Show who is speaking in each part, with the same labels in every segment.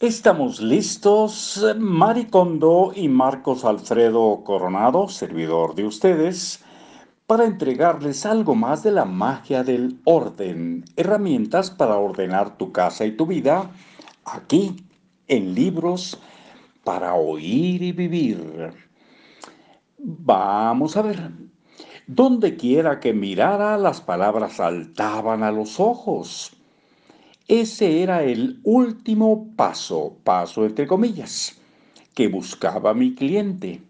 Speaker 1: Estamos listos, Mari Kondo y Marcos Alfredo Coronado, servidor de ustedes, para entregarles algo más de la magia del orden, herramientas para ordenar tu casa y tu vida, aquí, en libros, para oír y vivir. Vamos a ver. Donde quiera que mirara, las palabras saltaban a los ojos. Ese era el último paso, paso entre comillas, que buscaba mi cliente.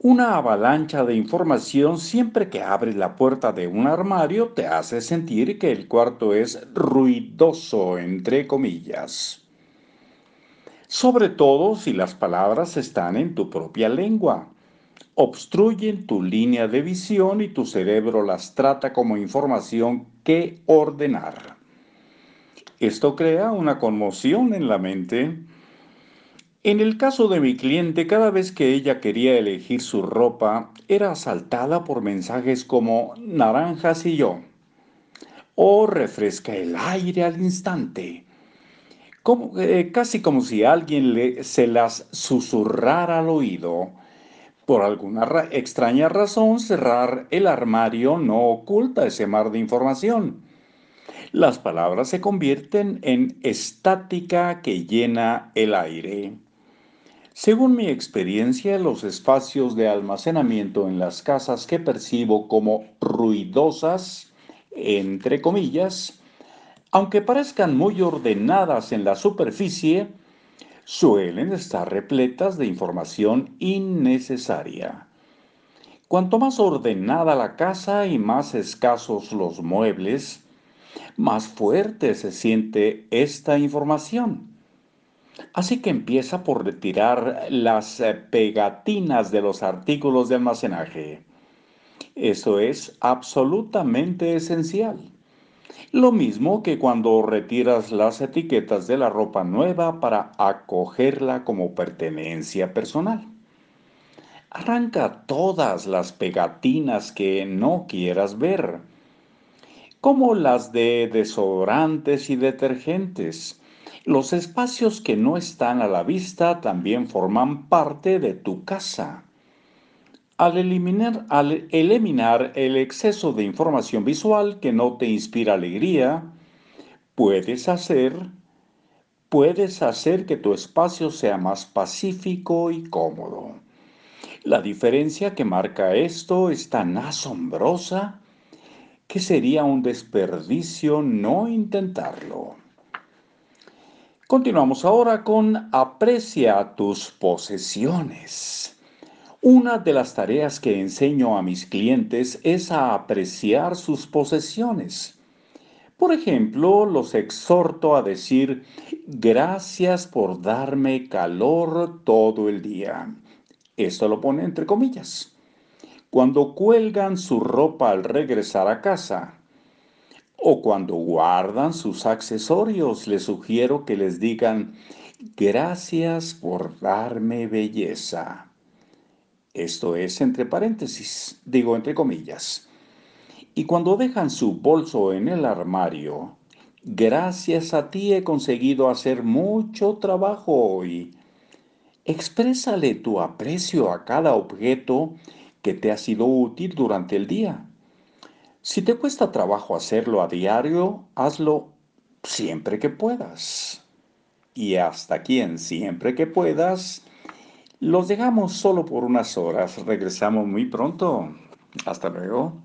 Speaker 1: Una avalancha de información siempre que abres la puerta de un armario te hace sentir que el cuarto es ruidoso, entre comillas. Sobre todo si las palabras están en tu propia lengua obstruyen tu línea de visión y tu cerebro las trata como información que ordenar. Esto crea una conmoción en la mente. En el caso de mi cliente, cada vez que ella quería elegir su ropa, era asaltada por mensajes como naranjas y yo, o refresca el aire al instante, eh, casi como si alguien le, se las susurrara al oído por alguna extraña razón, cerrar el armario no oculta ese mar de información. Las palabras se convierten en estática que llena el aire. Según mi experiencia, los espacios de almacenamiento en las casas que percibo como ruidosas, entre comillas, aunque parezcan muy ordenadas en la superficie, suelen estar repletas de información innecesaria. Cuanto más ordenada la casa y más escasos los muebles, más fuerte se siente esta información. Así que empieza por retirar las eh, pegatinas de los artículos de almacenaje. Eso es absolutamente esencial. Lo mismo que cuando retiras las etiquetas de la ropa nueva para acogerla como pertenencia personal. Arranca todas las pegatinas que no quieras ver, como las de desodorantes y detergentes. Los espacios que no están a la vista también forman parte de tu casa. Al eliminar, al eliminar el exceso de información visual que no te inspira alegría, puedes hacer, puedes hacer que tu espacio sea más pacífico y cómodo. La diferencia que marca esto es tan asombrosa que sería un desperdicio no intentarlo. Continuamos ahora con aprecia tus posesiones. Una de las tareas que enseño a mis clientes es a apreciar sus posesiones. Por ejemplo, los exhorto a decir gracias por darme calor todo el día. Esto lo pone entre comillas. Cuando cuelgan su ropa al regresar a casa o cuando guardan sus accesorios, les sugiero que les digan gracias por darme belleza. Esto es entre paréntesis, digo entre comillas. Y cuando dejan su bolso en el armario, gracias a ti he conseguido hacer mucho trabajo hoy. Exprésale tu aprecio a cada objeto que te ha sido útil durante el día. Si te cuesta trabajo hacerlo a diario, hazlo siempre que puedas. Y hasta quien siempre que puedas los dejamos solo por unas horas. Regresamos muy pronto. Hasta luego.